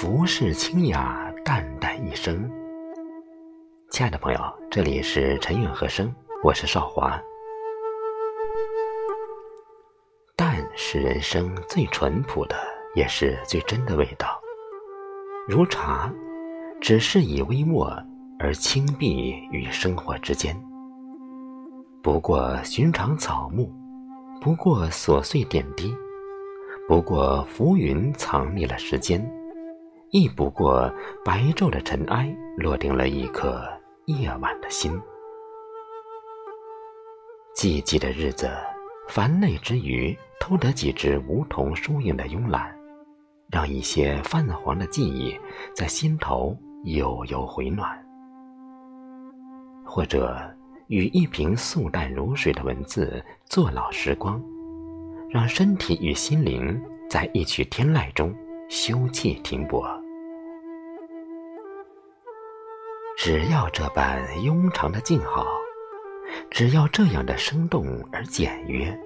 浮世清雅，淡淡一生。亲爱的朋友，这里是陈韵和声，我是少华。淡是人生最淳朴的，也是最真的味道。如茶，只是以微末而轻碧于生活之间。不过寻常草木，不过琐碎点滴，不过浮云藏匿了时间。亦不过白昼的尘埃，落定了一颗夜晚的心。寂寂的日子，烦累之余，偷得几只梧桐疏影的慵懒，让一些泛黄的记忆在心头悠悠回暖。或者与一瓶素淡如水的文字坐老时光，让身体与心灵在一曲天籁中休憩停泊。只要这般庸长的静好，只要这样的生动而简约，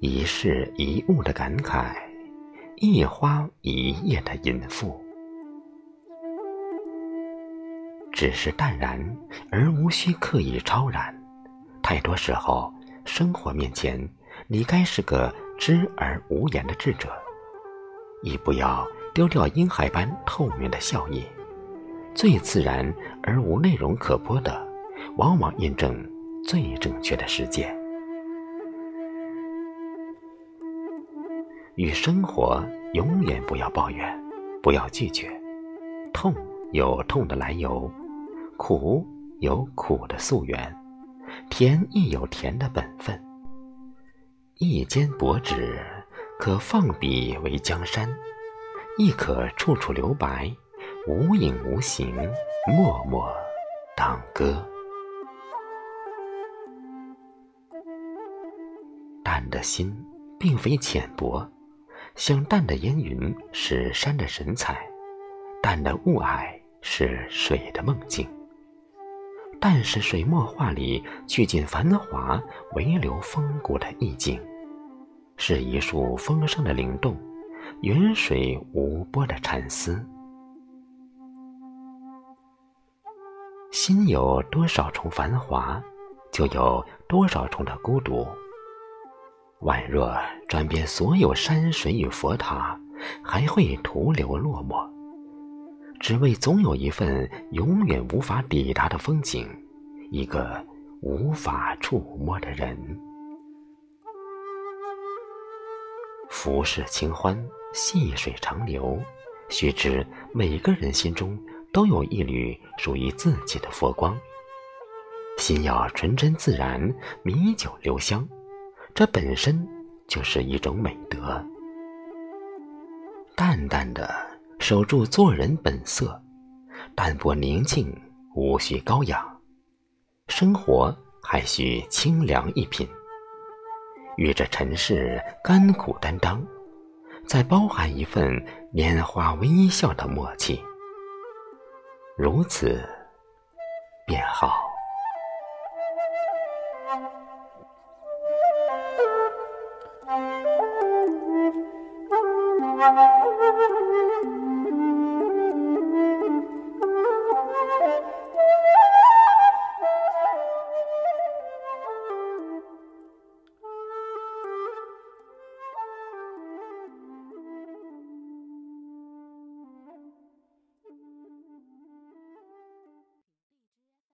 一事一物的感慨，一花一叶的吟赋，只是淡然而无需刻意超然。太多时候，生活面前，你该是个知而无言的智者，亦不要丢掉婴孩般透明的笑意。最自然而无内容可播的，往往印证最正确的世界。与生活永远不要抱怨，不要拒绝。痛有痛的来由，苦有苦的溯源，甜亦有甜的本分。一笺薄纸，可放笔为江山，亦可处处留白。无影无形，默默当歌。淡的心并非浅薄，像淡的烟云是山的神采，淡的雾霭是水的梦境。淡是水墨画里去尽繁华，唯留风骨的意境，是一束风声的灵动，云水无波的禅思。心有多少重繁华，就有多少重的孤独。宛若转遍所有山水与佛塔，还会徒留落寞，只为总有一份永远无法抵达的风景，一个无法触摸的人。浮世清欢，细水长流，须知每个人心中。都有一缕属于自己的佛光，心要纯真自然，米酒留香，这本身就是一种美德。淡淡的守住做人本色，淡泊宁静，无需高雅，生活还需清凉一品。与这尘世甘苦担当，再包含一份拈花微笑的默契。如此，便好。